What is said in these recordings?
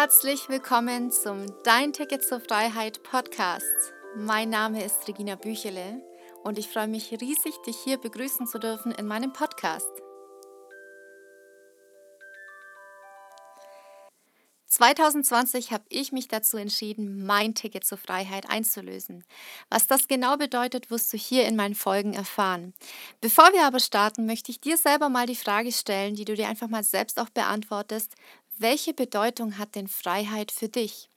Herzlich willkommen zum Dein Ticket zur Freiheit Podcast. Mein Name ist Regina Büchele und ich freue mich riesig, dich hier begrüßen zu dürfen in meinem Podcast. 2020 habe ich mich dazu entschieden, mein Ticket zur Freiheit einzulösen. Was das genau bedeutet, wirst du hier in meinen Folgen erfahren. Bevor wir aber starten, möchte ich dir selber mal die Frage stellen, die du dir einfach mal selbst auch beantwortest. Welche Bedeutung hat denn Freiheit für dich?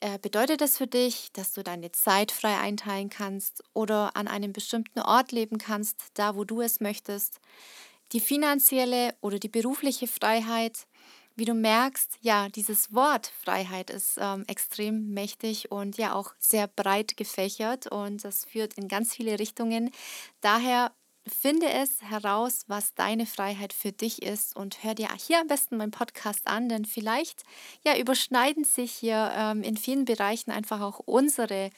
Äh, bedeutet es für dich, dass du deine Zeit frei einteilen kannst oder an einem bestimmten Ort leben kannst, da wo du es möchtest? Die finanzielle oder die berufliche Freiheit? wie du merkst, ja, dieses Wort Freiheit ist ähm, extrem mächtig und ja auch sehr breit gefächert und das führt in ganz viele Richtungen. Daher Finde es heraus, was deine Freiheit für dich ist und hör dir hier am besten meinen Podcast an, denn vielleicht ja, überschneiden sich hier ähm, in vielen Bereichen einfach auch unsere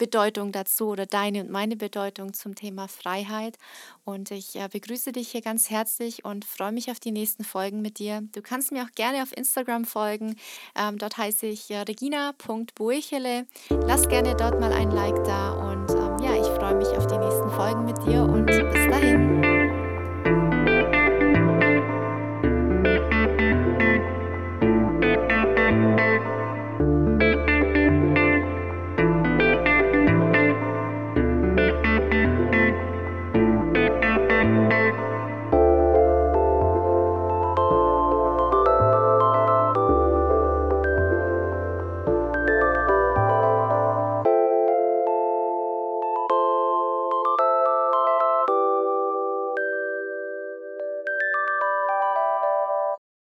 Bedeutung dazu oder deine und meine Bedeutung zum Thema Freiheit. Und ich äh, begrüße dich hier ganz herzlich und freue mich auf die nächsten Folgen mit dir. Du kannst mir auch gerne auf Instagram folgen. Ähm, dort heiße ich äh, regina.boechele. Lass gerne dort mal ein Like da und ähm, ja, ich freue mich auf die nächsten Folgen mit dir und